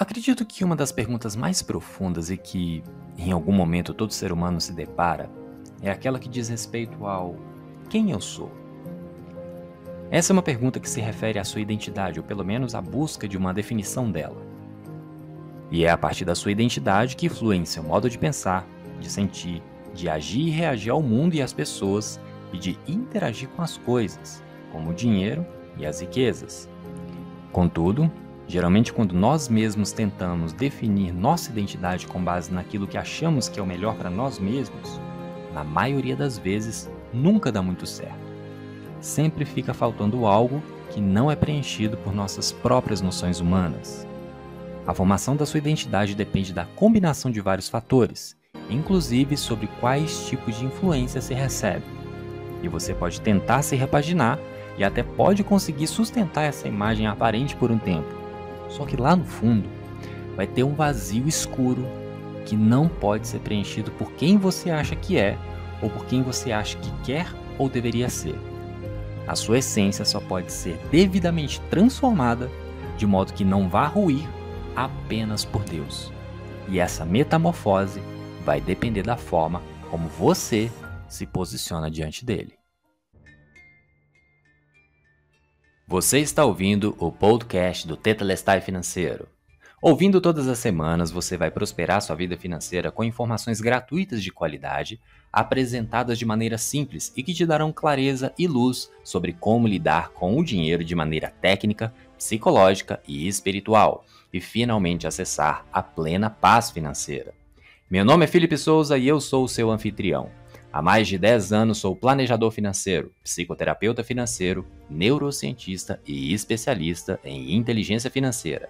Acredito que uma das perguntas mais profundas e que, em algum momento, todo ser humano se depara é aquela que diz respeito ao quem eu sou. Essa é uma pergunta que se refere à sua identidade, ou pelo menos à busca de uma definição dela. E é a partir da sua identidade que flui em seu modo de pensar, de sentir, de agir e reagir ao mundo e às pessoas e de interagir com as coisas, como o dinheiro e as riquezas. Contudo, geralmente quando nós mesmos tentamos definir nossa identidade com base naquilo que achamos que é o melhor para nós mesmos, na maioria das vezes nunca dá muito certo. Sempre fica faltando algo que não é preenchido por nossas próprias noções humanas. A formação da sua identidade depende da combinação de vários fatores, inclusive sobre quais tipos de influência se recebe. E você pode tentar se repaginar e até pode conseguir sustentar essa imagem aparente por um tempo. Só que lá no fundo vai ter um vazio escuro que não pode ser preenchido por quem você acha que é ou por quem você acha que quer ou deveria ser. A sua essência só pode ser devidamente transformada de modo que não vá ruir apenas por Deus. E essa metamorfose vai depender da forma como você se posiciona diante dele. Você está ouvindo o podcast do Tetelestai Financeiro. Ouvindo todas as semanas, você vai prosperar sua vida financeira com informações gratuitas de qualidade, apresentadas de maneira simples e que te darão clareza e luz sobre como lidar com o dinheiro de maneira técnica, psicológica e espiritual, e finalmente acessar a plena paz financeira. Meu nome é Felipe Souza e eu sou o seu anfitrião. Há mais de 10 anos sou planejador financeiro, psicoterapeuta financeiro, neurocientista e especialista em inteligência financeira.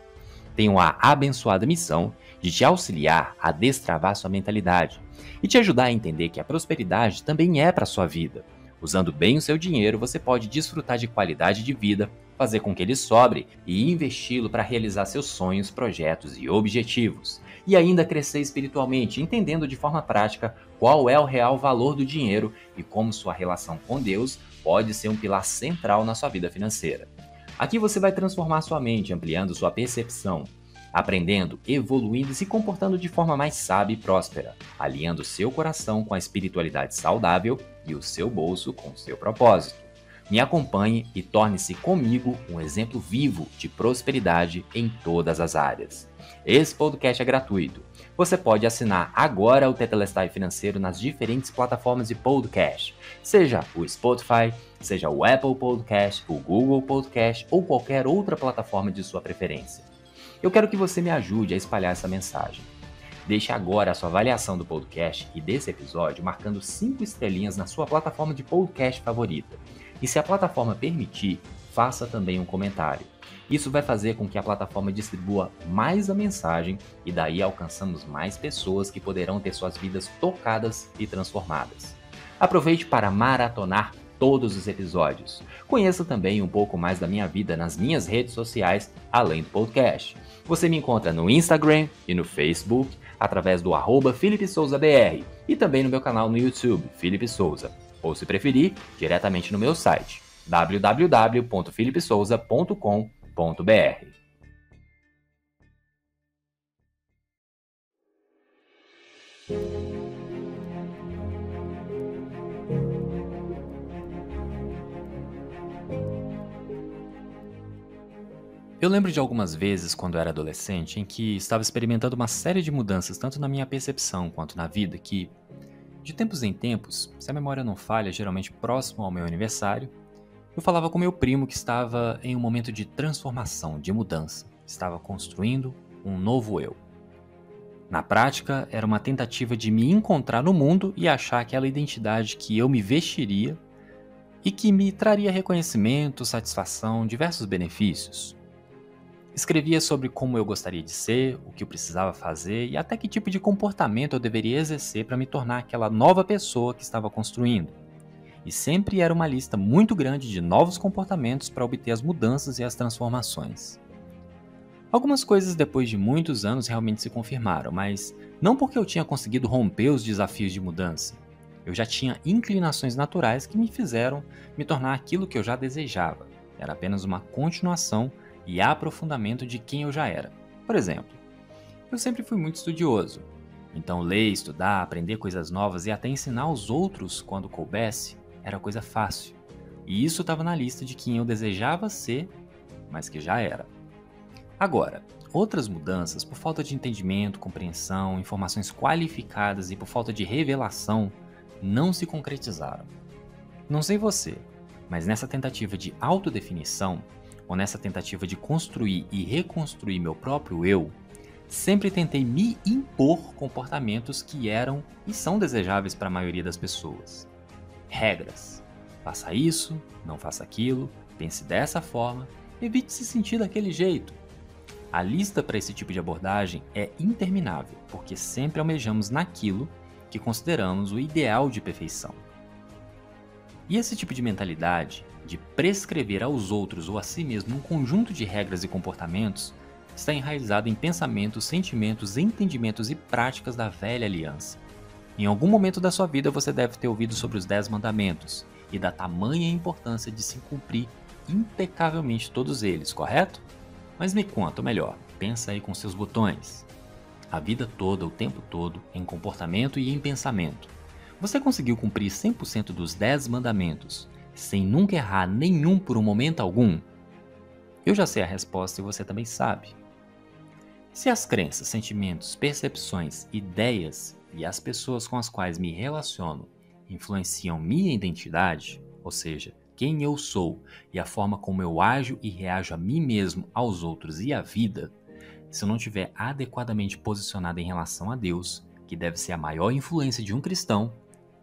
Tenho a abençoada missão de te auxiliar a destravar sua mentalidade e te ajudar a entender que a prosperidade também é para sua vida. Usando bem o seu dinheiro, você pode desfrutar de qualidade de vida, fazer com que ele sobre e investi-lo para realizar seus sonhos, projetos e objetivos e ainda crescer espiritualmente, entendendo de forma prática qual é o real valor do dinheiro e como sua relação com Deus pode ser um pilar central na sua vida financeira. Aqui você vai transformar sua mente, ampliando sua percepção, aprendendo, evoluindo e se comportando de forma mais sábia e próspera, alinhando seu coração com a espiritualidade saudável e o seu bolso com o seu propósito. Me acompanhe e torne-se comigo um exemplo vivo de prosperidade em todas as áreas. Esse podcast é gratuito. Você pode assinar agora o Tetelestai Financeiro nas diferentes plataformas de podcast, seja o Spotify, seja o Apple Podcast, o Google Podcast ou qualquer outra plataforma de sua preferência. Eu quero que você me ajude a espalhar essa mensagem. Deixe agora a sua avaliação do podcast e desse episódio marcando 5 estrelinhas na sua plataforma de podcast favorita. E se a plataforma permitir, faça também um comentário. Isso vai fazer com que a plataforma distribua mais a mensagem e daí alcançamos mais pessoas que poderão ter suas vidas tocadas e transformadas. Aproveite para maratonar todos os episódios. Conheça também um pouco mais da minha vida nas minhas redes sociais, além do podcast. Você me encontra no Instagram e no Facebook através do arroba FelipeSouzaBR e também no meu canal no YouTube, Felipe Souza ou se preferir, diretamente no meu site www.filipesouza.com.br. Eu lembro de algumas vezes, quando era adolescente, em que estava experimentando uma série de mudanças, tanto na minha percepção quanto na vida, que de tempos em tempos, se a memória não falha, geralmente próximo ao meu aniversário, eu falava com meu primo que estava em um momento de transformação, de mudança, estava construindo um novo eu. Na prática, era uma tentativa de me encontrar no mundo e achar aquela identidade que eu me vestiria e que me traria reconhecimento, satisfação, diversos benefícios. Escrevia sobre como eu gostaria de ser, o que eu precisava fazer e até que tipo de comportamento eu deveria exercer para me tornar aquela nova pessoa que estava construindo. E sempre era uma lista muito grande de novos comportamentos para obter as mudanças e as transformações. Algumas coisas depois de muitos anos realmente se confirmaram, mas não porque eu tinha conseguido romper os desafios de mudança. Eu já tinha inclinações naturais que me fizeram me tornar aquilo que eu já desejava. Era apenas uma continuação e aprofundamento de quem eu já era. Por exemplo, Eu sempre fui muito estudioso. Então, ler, estudar, aprender coisas novas e até ensinar os outros quando coubesse era coisa fácil. E isso estava na lista de quem eu desejava ser, mas que já era. Agora, outras mudanças, por falta de entendimento, compreensão, informações qualificadas e por falta de revelação, não se concretizaram. Não sei você, mas nessa tentativa de autodefinição, ou nessa tentativa de construir e reconstruir meu próprio eu, sempre tentei me impor comportamentos que eram e são desejáveis para a maioria das pessoas. Regras. Faça isso, não faça aquilo, pense dessa forma, evite se sentir daquele jeito. A lista para esse tipo de abordagem é interminável, porque sempre almejamos naquilo que consideramos o ideal de perfeição. E esse tipo de mentalidade, de prescrever aos outros ou a si mesmo um conjunto de regras e comportamentos, está enraizado em pensamentos, sentimentos, entendimentos e práticas da velha aliança. Em algum momento da sua vida você deve ter ouvido sobre os Dez Mandamentos e da tamanha importância de se cumprir impecavelmente todos eles, correto? Mas me conta melhor, pensa aí com seus botões. A vida toda, o tempo todo, em comportamento e em pensamento. Você conseguiu cumprir 100% dos 10 mandamentos, sem nunca errar nenhum por um momento algum? Eu já sei a resposta e você também sabe. Se as crenças, sentimentos, percepções, ideias e as pessoas com as quais me relaciono influenciam minha identidade, ou seja, quem eu sou e a forma como eu ajo e reajo a mim mesmo, aos outros e à vida, se eu não estiver adequadamente posicionado em relação a Deus, que deve ser a maior influência de um cristão,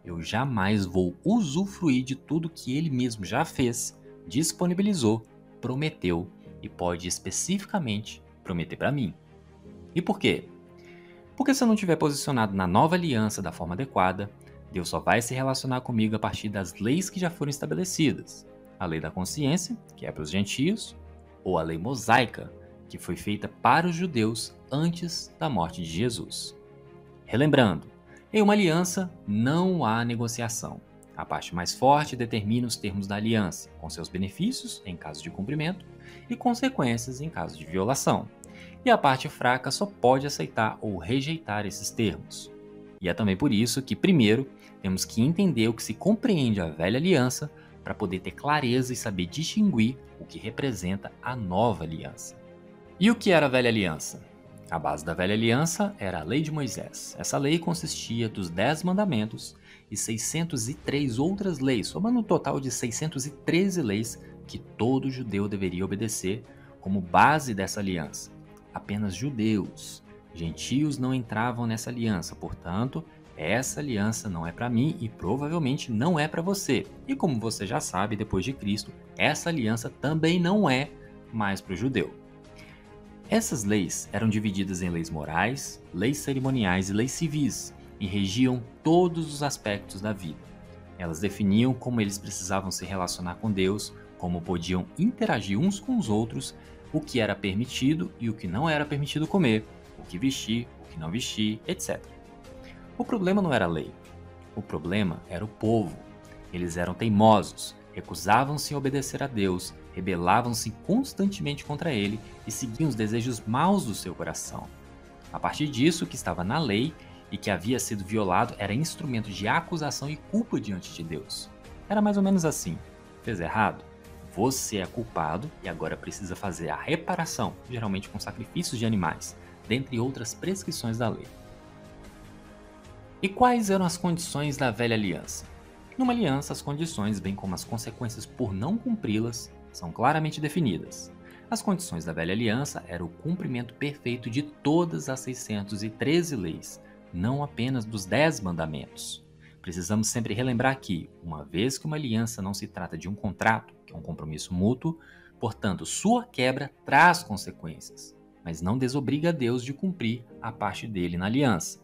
eu jamais vou usufruir de tudo que ele mesmo já fez, disponibilizou, prometeu e pode especificamente prometer para mim. E por quê? Porque se eu não estiver posicionado na nova aliança da forma adequada, Deus só vai se relacionar comigo a partir das leis que já foram estabelecidas. A lei da consciência, que é para os gentios, ou a lei mosaica, que foi feita para os judeus antes da morte de Jesus. Relembrando, em uma aliança não há negociação. A parte mais forte determina os termos da aliança, com seus benefícios em caso de cumprimento e consequências em caso de violação e a parte fraca só pode aceitar ou rejeitar esses termos. E é também por isso que, primeiro, temos que entender o que se compreende a velha aliança para poder ter clareza e saber distinguir o que representa a nova aliança. E o que era a velha aliança? A base da velha aliança era a lei de Moisés. Essa lei consistia dos Dez Mandamentos e 603 outras leis, somando um total de 613 leis que todo judeu deveria obedecer como base dessa aliança apenas judeus. Gentios não entravam nessa aliança, portanto, essa aliança não é para mim e provavelmente não é para você. E como você já sabe, depois de Cristo, essa aliança também não é mais para o judeu. Essas leis eram divididas em leis morais, leis cerimoniais e leis civis, e regiam todos os aspectos da vida. Elas definiam como eles precisavam se relacionar com Deus, como podiam interagir uns com os outros o que era permitido e o que não era permitido comer, o que vestir, o que não vestir, etc. O problema não era a lei. O problema era o povo. Eles eram teimosos, recusavam-se a obedecer a Deus, rebelavam-se constantemente contra ele e seguiam os desejos maus do seu coração. A partir disso, o que estava na lei e que havia sido violado era instrumento de acusação e culpa diante de Deus. Era mais ou menos assim: fez errado? Você é culpado e agora precisa fazer a reparação, geralmente com sacrifícios de animais, dentre outras prescrições da lei. E quais eram as condições da velha aliança? Numa aliança, as condições, bem como as consequências por não cumpri-las, são claramente definidas. As condições da velha aliança eram o cumprimento perfeito de todas as 613 leis, não apenas dos 10 mandamentos. Precisamos sempre relembrar que, uma vez que uma aliança não se trata de um contrato, que é um compromisso mútuo, portanto, sua quebra traz consequências, mas não desobriga Deus de cumprir a parte dele na aliança.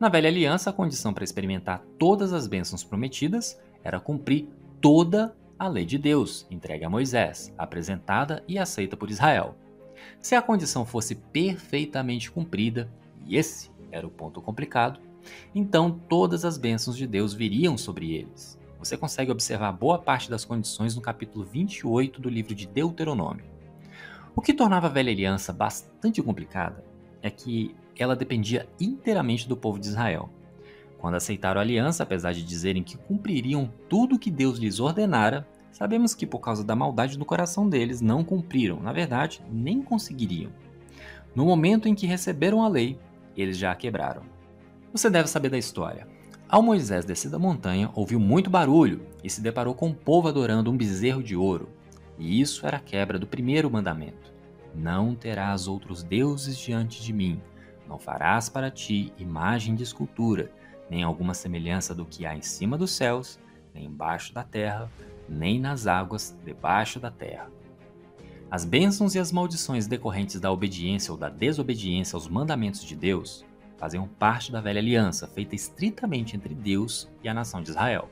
Na velha aliança, a condição para experimentar todas as bênçãos prometidas era cumprir toda a lei de Deus, entregue a Moisés, apresentada e aceita por Israel. Se a condição fosse perfeitamente cumprida, e esse era o ponto complicado, então todas as bênçãos de Deus viriam sobre eles. Você consegue observar boa parte das condições no capítulo 28 do livro de Deuteronômio. O que tornava a velha aliança bastante complicada é que ela dependia inteiramente do povo de Israel. Quando aceitaram a aliança, apesar de dizerem que cumpririam tudo o que Deus lhes ordenara, sabemos que por causa da maldade no coração deles não cumpriram, na verdade, nem conseguiriam. No momento em que receberam a lei, eles já a quebraram. Você deve saber da história. Ao Moisés descer da montanha, ouviu muito barulho e se deparou com o povo adorando um bezerro de ouro. E isso era a quebra do primeiro mandamento: Não terás outros deuses diante de mim. Não farás para ti imagem de escultura, nem alguma semelhança do que há em cima dos céus, nem embaixo da terra, nem nas águas debaixo da terra. As bênçãos e as maldições decorrentes da obediência ou da desobediência aos mandamentos de Deus faziam parte da velha aliança, feita estritamente entre Deus e a nação de Israel.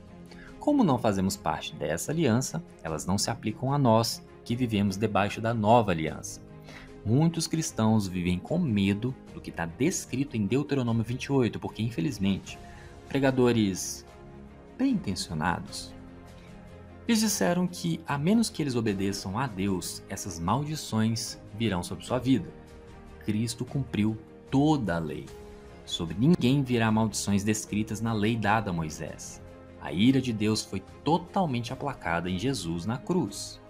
Como não fazemos parte dessa aliança, elas não se aplicam a nós, que vivemos debaixo da nova aliança. Muitos cristãos vivem com medo do que está descrito em Deuteronômio 28, porque, infelizmente, pregadores bem intencionados eles disseram que, a menos que eles obedeçam a Deus, essas maldições virão sobre sua vida. Cristo cumpriu toda a lei. Sobre ninguém virá maldições descritas na lei dada a Moisés. A ira de Deus foi totalmente aplacada em Jesus na cruz.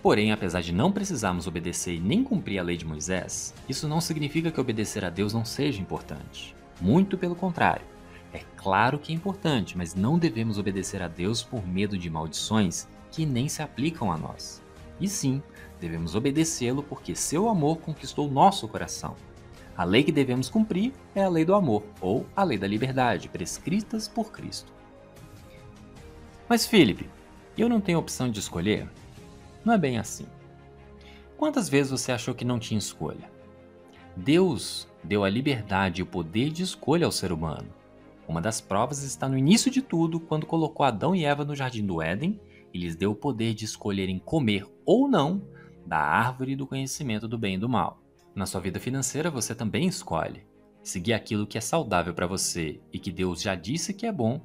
Porém, apesar de não precisarmos obedecer e nem cumprir a lei de Moisés, isso não significa que obedecer a Deus não seja importante. Muito pelo contrário. É claro que é importante, mas não devemos obedecer a Deus por medo de maldições que nem se aplicam a nós. E sim, devemos obedecê-lo porque seu amor conquistou nosso coração. A lei que devemos cumprir é a lei do amor, ou a lei da liberdade, prescritas por Cristo. Mas, Felipe, eu não tenho opção de escolher? Não é bem assim. Quantas vezes você achou que não tinha escolha? Deus deu a liberdade e o poder de escolha ao ser humano. Uma das provas está no início de tudo, quando colocou Adão e Eva no jardim do Éden e lhes deu o poder de escolherem comer ou não da árvore do conhecimento do bem e do mal. Na sua vida financeira, você também escolhe seguir aquilo que é saudável para você e que Deus já disse que é bom,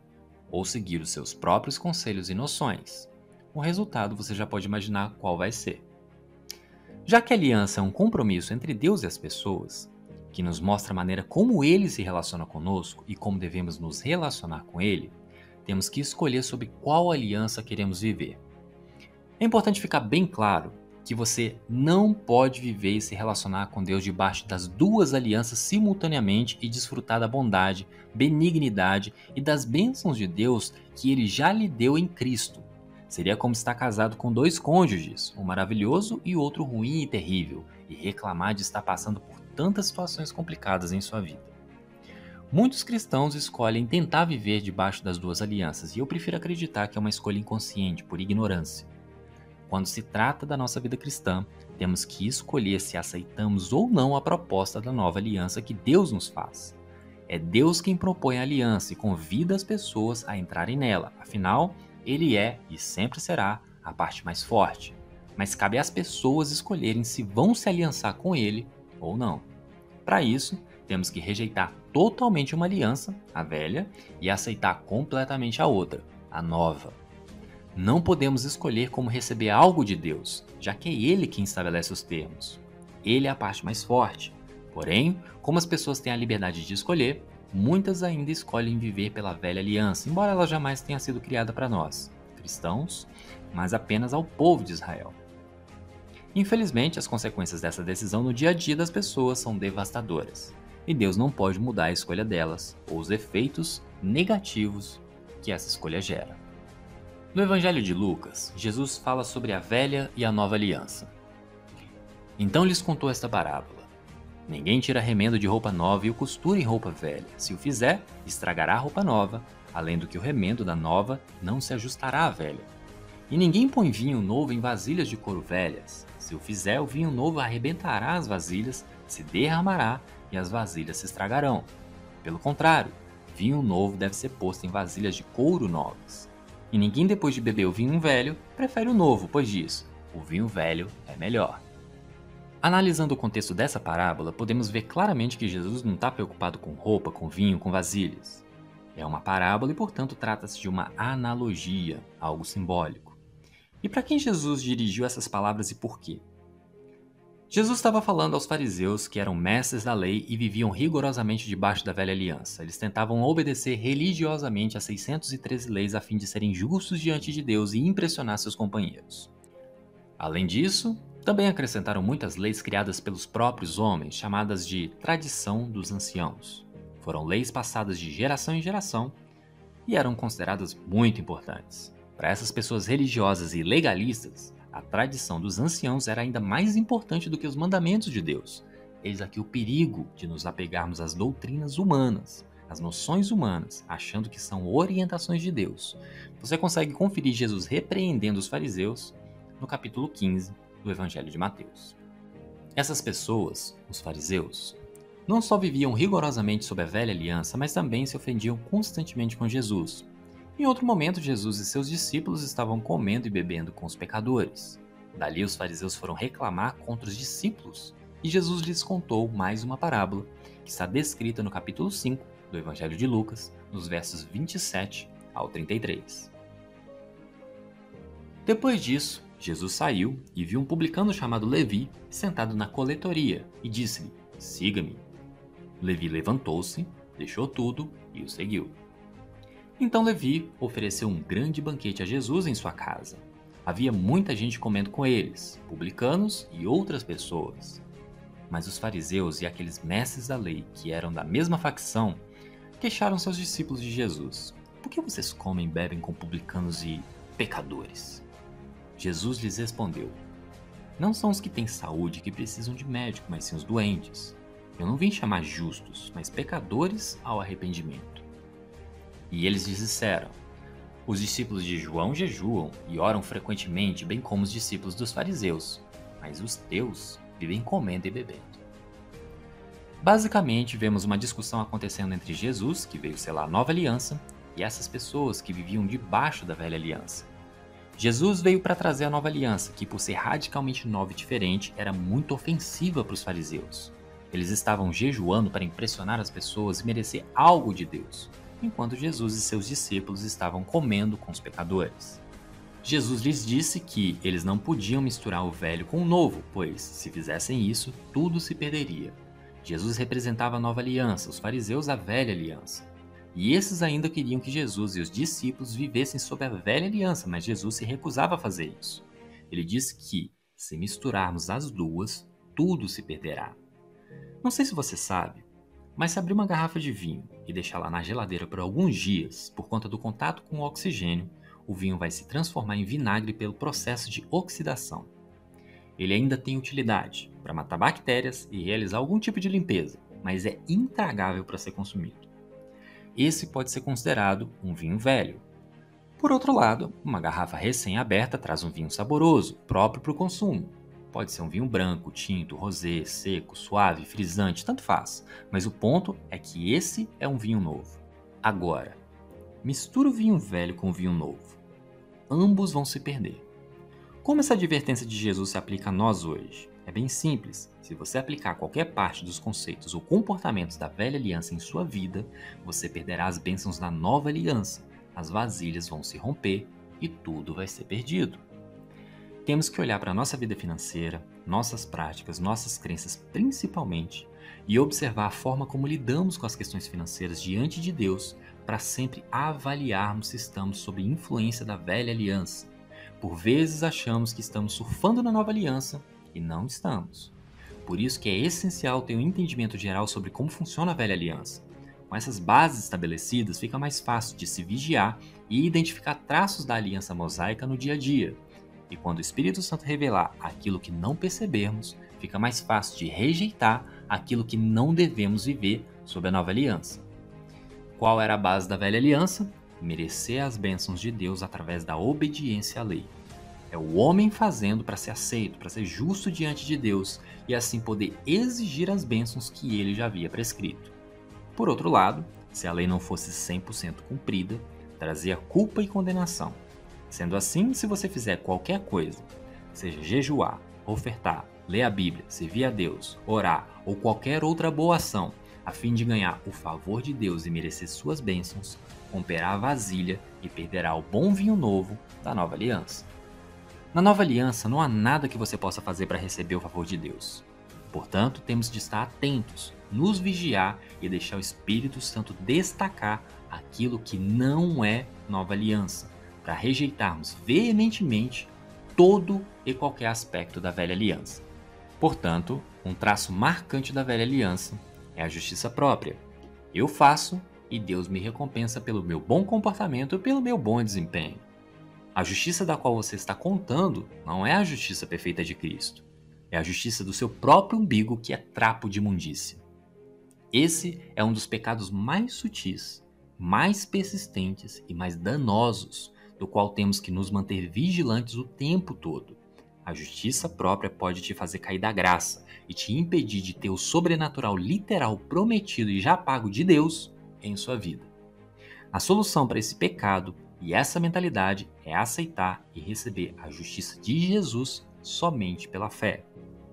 ou seguir os seus próprios conselhos e noções. O resultado você já pode imaginar qual vai ser. Já que a aliança é um compromisso entre Deus e as pessoas, que nos mostra a maneira como ele se relaciona conosco e como devemos nos relacionar com ele, temos que escolher sobre qual aliança queremos viver. É importante ficar bem claro que você não pode viver e se relacionar com Deus debaixo das duas alianças simultaneamente e desfrutar da bondade, benignidade e das bênçãos de Deus que ele já lhe deu em Cristo. Seria como estar casado com dois cônjuges, um maravilhoso e outro ruim e terrível, e reclamar de estar passando por tantas situações complicadas em sua vida. Muitos cristãos escolhem tentar viver debaixo das duas alianças, e eu prefiro acreditar que é uma escolha inconsciente, por ignorância. Quando se trata da nossa vida cristã, temos que escolher se aceitamos ou não a proposta da nova aliança que Deus nos faz. É Deus quem propõe a aliança e convida as pessoas a entrarem nela, afinal, Ele é e sempre será a parte mais forte. Mas cabe às pessoas escolherem se vão se aliançar com Ele ou não. Para isso, temos que rejeitar totalmente uma aliança, a velha, e aceitar completamente a outra, a nova. Não podemos escolher como receber algo de Deus, já que é Ele quem estabelece os termos. Ele é a parte mais forte. Porém, como as pessoas têm a liberdade de escolher, muitas ainda escolhem viver pela velha aliança, embora ela jamais tenha sido criada para nós, cristãos, mas apenas ao povo de Israel. Infelizmente, as consequências dessa decisão no dia a dia das pessoas são devastadoras, e Deus não pode mudar a escolha delas ou os efeitos negativos que essa escolha gera. No Evangelho de Lucas, Jesus fala sobre a velha e a nova aliança. Então lhes contou esta parábola: Ninguém tira remendo de roupa nova e o costura em roupa velha. Se o fizer, estragará a roupa nova, além do que o remendo da nova não se ajustará à velha. E ninguém põe vinho novo em vasilhas de couro velhas. Se o fizer, o vinho novo arrebentará as vasilhas, se derramará e as vasilhas se estragarão. Pelo contrário, vinho novo deve ser posto em vasilhas de couro novas. E ninguém, depois de beber o vinho velho, prefere o novo, pois diz: o vinho velho é melhor. Analisando o contexto dessa parábola, podemos ver claramente que Jesus não está preocupado com roupa, com vinho, com vasilhas. É uma parábola e, portanto, trata-se de uma analogia, algo simbólico. E para quem Jesus dirigiu essas palavras e por quê? Jesus estava falando aos fariseus que eram mestres da lei e viviam rigorosamente debaixo da velha aliança. Eles tentavam obedecer religiosamente às 613 leis a fim de serem justos diante de Deus e impressionar seus companheiros. Além disso, também acrescentaram muitas leis criadas pelos próprios homens, chamadas de tradição dos anciãos. Foram leis passadas de geração em geração e eram consideradas muito importantes. Para essas pessoas religiosas e legalistas, a tradição dos anciãos era ainda mais importante do que os mandamentos de Deus. Eis aqui o perigo de nos apegarmos às doutrinas humanas, às noções humanas, achando que são orientações de Deus. Você consegue conferir Jesus repreendendo os fariseus no capítulo 15 do Evangelho de Mateus. Essas pessoas, os fariseus, não só viviam rigorosamente sob a velha aliança, mas também se ofendiam constantemente com Jesus, em outro momento, Jesus e seus discípulos estavam comendo e bebendo com os pecadores. Dali, os fariseus foram reclamar contra os discípulos e Jesus lhes contou mais uma parábola, que está descrita no capítulo 5 do Evangelho de Lucas, nos versos 27 ao 33. Depois disso, Jesus saiu e viu um publicano chamado Levi sentado na coletoria e disse-lhe: Siga-me. Levi levantou-se, deixou tudo e o seguiu. Então Levi ofereceu um grande banquete a Jesus em sua casa. Havia muita gente comendo com eles, publicanos e outras pessoas. Mas os fariseus e aqueles mestres da lei, que eram da mesma facção, queixaram seus discípulos de Jesus: Por que vocês comem e bebem com publicanos e pecadores? Jesus lhes respondeu: Não são os que têm saúde que precisam de médico, mas sim os doentes. Eu não vim chamar justos, mas pecadores ao arrependimento. E eles lhes disseram: Os discípulos de João jejuam e oram frequentemente, bem como os discípulos dos fariseus, mas os teus vivem comendo e bebendo. Basicamente, vemos uma discussão acontecendo entre Jesus, que veio selar a nova aliança, e essas pessoas que viviam debaixo da velha aliança. Jesus veio para trazer a nova aliança, que, por ser radicalmente nova e diferente, era muito ofensiva para os fariseus. Eles estavam jejuando para impressionar as pessoas e merecer algo de Deus, enquanto Jesus e seus discípulos estavam comendo com os pecadores. Jesus lhes disse que eles não podiam misturar o velho com o novo, pois, se fizessem isso, tudo se perderia. Jesus representava a nova aliança, os fariseus a velha aliança. E esses ainda queriam que Jesus e os discípulos vivessem sob a velha aliança, mas Jesus se recusava a fazer isso. Ele disse que, se misturarmos as duas, tudo se perderá. Não sei se você sabe, mas se abrir uma garrafa de vinho e deixá-la na geladeira por alguns dias, por conta do contato com o oxigênio, o vinho vai se transformar em vinagre pelo processo de oxidação. Ele ainda tem utilidade para matar bactérias e realizar algum tipo de limpeza, mas é intragável para ser consumido. Esse pode ser considerado um vinho velho. Por outro lado, uma garrafa recém-aberta traz um vinho saboroso, próprio para o consumo, Pode ser um vinho branco, tinto, rosé, seco, suave, frisante, tanto faz. Mas o ponto é que esse é um vinho novo. Agora, mistura o vinho velho com o vinho novo. Ambos vão se perder. Como essa advertência de Jesus se aplica a nós hoje? É bem simples. Se você aplicar qualquer parte dos conceitos ou comportamentos da velha aliança em sua vida, você perderá as bênçãos da nova aliança. As vasilhas vão se romper e tudo vai ser perdido. Temos que olhar para a nossa vida financeira, nossas práticas, nossas crenças principalmente, e observar a forma como lidamos com as questões financeiras diante de Deus para sempre avaliarmos se estamos sob influência da velha aliança. Por vezes achamos que estamos surfando na nova aliança e não estamos. Por isso que é essencial ter um entendimento geral sobre como funciona a velha aliança. Com essas bases estabelecidas, fica mais fácil de se vigiar e identificar traços da aliança mosaica no dia a dia, e quando o Espírito Santo revelar aquilo que não percebermos, fica mais fácil de rejeitar aquilo que não devemos viver sob a nova aliança. Qual era a base da velha aliança? Merecer as bênçãos de Deus através da obediência à lei. É o homem fazendo para ser aceito, para ser justo diante de Deus e assim poder exigir as bênçãos que ele já havia prescrito. Por outro lado, se a lei não fosse 100% cumprida, trazia culpa e condenação Sendo assim, se você fizer qualquer coisa, seja jejuar, ofertar, ler a Bíblia, servir a Deus, orar ou qualquer outra boa ação, a fim de ganhar o favor de Deus e merecer suas bênçãos, romperá a vasilha e perderá o bom vinho novo da nova aliança. Na nova aliança não há nada que você possa fazer para receber o favor de Deus. Portanto, temos de estar atentos, nos vigiar e deixar o Espírito Santo destacar aquilo que não é nova aliança, para rejeitarmos veementemente todo e qualquer aspecto da velha aliança. Portanto, um traço marcante da velha aliança é a justiça própria. Eu faço e Deus me recompensa pelo meu bom comportamento e pelo meu bom desempenho. A justiça da qual você está contando não é a justiça perfeita de Cristo. É a justiça do seu próprio umbigo que é trapo de imundícia. Esse é um dos pecados mais sutis, mais persistentes e mais danosos, do qual temos que nos manter vigilantes o tempo todo. A justiça própria pode te fazer cair da graça e te impedir de ter o sobrenatural literal prometido e já pago de Deus em sua vida. A solução para esse pecado e essa mentalidade é aceitar e receber a justiça de Jesus somente pela fé.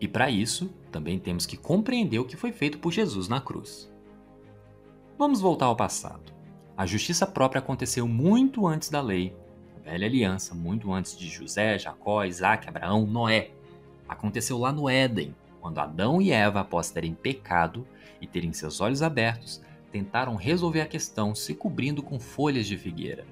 E para isso, também temos que compreender o que foi feito por Jesus na cruz. Vamos voltar ao passado. A justiça própria aconteceu muito antes da lei, velha aliança, muito antes de José, Jacó, Isaac, Abraão, Noé. Aconteceu lá no Éden, quando Adão e Eva, após terem pecado e terem seus olhos abertos, tentaram resolver a questão se cobrindo com folhas de figueira.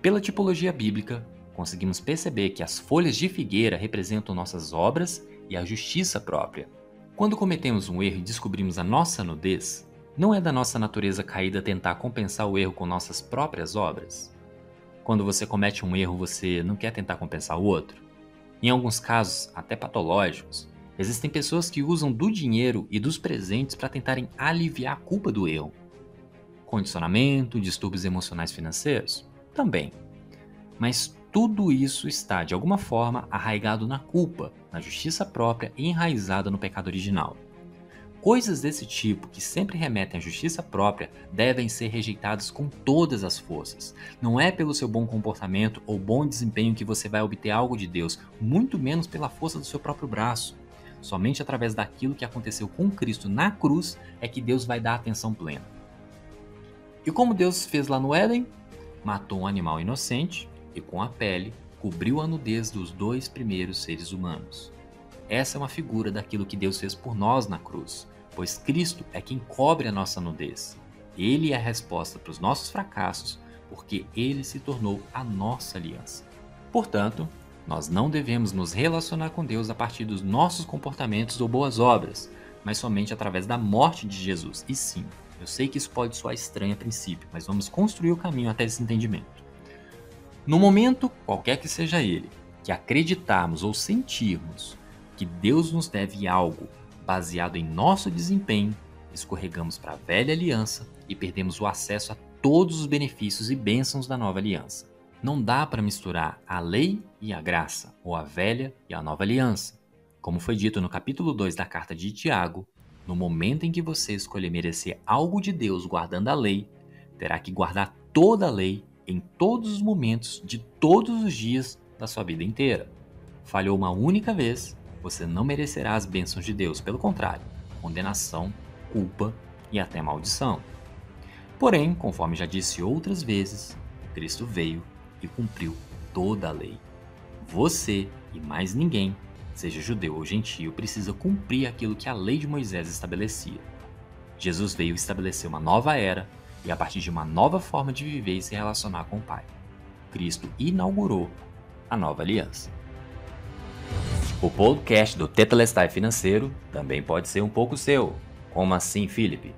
Pela tipologia bíblica, conseguimos perceber que as folhas de figueira representam nossas obras e a justiça própria. Quando cometemos um erro e descobrimos a nossa nudez, não é da nossa natureza caída tentar compensar o erro com nossas próprias obras? Quando você comete um erro, você não quer tentar compensar o outro? Em alguns casos, até patológicos, Existem pessoas que usam do dinheiro e dos presentes para tentarem aliviar a culpa do erro. Condicionamento, distúrbios emocionais financeiros? Também. Mas tudo isso está, de alguma forma, arraigado na culpa, na justiça própria e enraizada no pecado original. Coisas desse tipo, que sempre remetem à justiça própria, devem ser rejeitadas com todas as forças. Não é pelo seu bom comportamento ou bom desempenho que você vai obter algo de Deus, muito menos pela força do seu próprio braço. Somente através daquilo que aconteceu com Cristo na cruz é que Deus vai dar atenção plena. E como Deus fez lá no Éden? Matou um animal inocente e com a pele cobriu a nudez dos dois primeiros seres humanos. Essa é uma figura daquilo que Deus fez por nós na cruz, pois Cristo é quem cobre a nossa nudez. Ele é a resposta para os nossos fracassos, porque ele se tornou a nossa aliança. Portanto, nós não devemos nos relacionar com Deus a partir dos nossos comportamentos ou boas obras, mas somente através da morte de Jesus. E sim, eu sei que isso pode soar estranho a princípio, mas vamos construir o caminho até esse entendimento. No momento, qualquer que seja ele, que acreditarmos ou sentirmos que Deus nos deve algo baseado em nosso desempenho, escorregamos para a velha aliança e perdemos o acesso a todos os benefícios e bênçãos da nova aliança. Não dá para misturar a lei e a graça, ou a velha e a nova aliança. Como foi dito no capítulo 2 da carta de Tiago, no momento em que você escolher merecer algo de Deus guardando a lei, terá que guardar toda a lei em todos os momentos de todos os dias da sua vida inteira. Falhou uma única vez, você não merecerá as bênçãos de Deus, pelo contrário, condenação, culpa e até maldição. Porém, conforme já disse outras vezes, Cristo veio e cumpriu toda a lei. Você e mais ninguém, seja judeu ou gentio, precisa cumprir aquilo que a lei de Moisés estabelecia. Jesus veio estabelecer uma nova era e a partir de uma nova forma de viver e se relacionar com o Pai. Cristo inaugurou a nova aliança. O podcast do Tetelestai Financeiro também pode ser um pouco seu. Como assim, Felipe?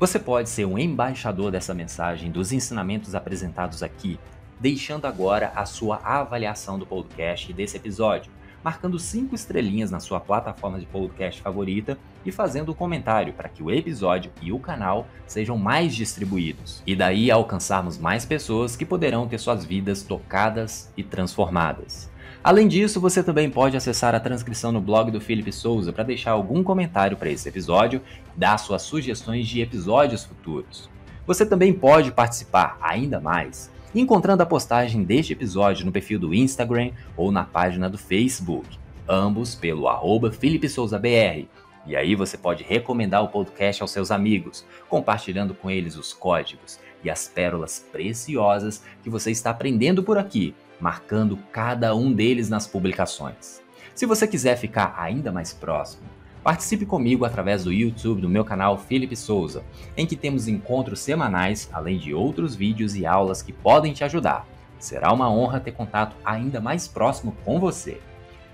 Você pode ser um embaixador dessa mensagem, dos ensinamentos apresentados aqui deixando agora a sua avaliação do podcast desse episódio, marcando cinco estrelinhas na sua plataforma de podcast favorita e fazendo um comentário para que o episódio e o canal sejam mais distribuídos e daí alcançarmos mais pessoas que poderão ter suas vidas tocadas e transformadas. Além disso, você também pode acessar a transcrição no blog do Felipe Souza para deixar algum comentário para esse episódio dar suas sugestões de episódios futuros. Você também pode participar ainda mais encontrando a postagem deste episódio no perfil do Instagram ou na página do Facebook, ambos pelo arroba FelipeSouzaBR. E aí você pode recomendar o podcast aos seus amigos, compartilhando com eles os códigos e as pérolas preciosas que você está aprendendo por aqui marcando cada um deles nas publicações. Se você quiser ficar ainda mais próximo, participe comigo através do YouTube do meu canal Felipe Souza, em que temos encontros semanais, além de outros vídeos e aulas que podem te ajudar. Será uma honra ter contato ainda mais próximo com você.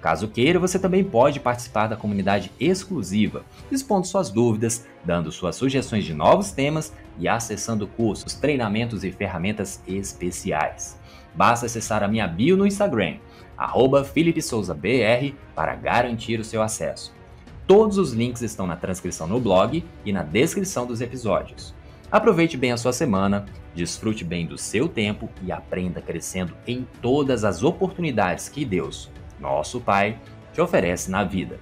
Caso queira, você também pode participar da comunidade exclusiva, expondo suas dúvidas, dando suas sugestões de novos temas e acessando cursos, treinamentos e ferramentas especiais. Basta acessar a minha bio no Instagram, arroba FelipeSouzaBR, para garantir o seu acesso. Todos os links estão na transcrição no blog e na descrição dos episódios. Aproveite bem a sua semana, desfrute bem do seu tempo e aprenda crescendo em todas as oportunidades que Deus, nosso Pai, te oferece na vida.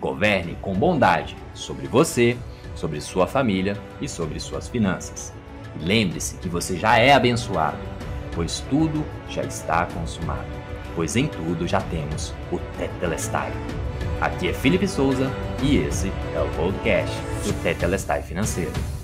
Governe com bondade sobre você, sobre sua família e sobre suas finanças. Lembre-se que você já é abençoado, pois tudo já está consumado, pois em tudo já temos o Tetelestai. Aqui é Felipe Souza e esse é o podcast do Tetelestai Financeiro.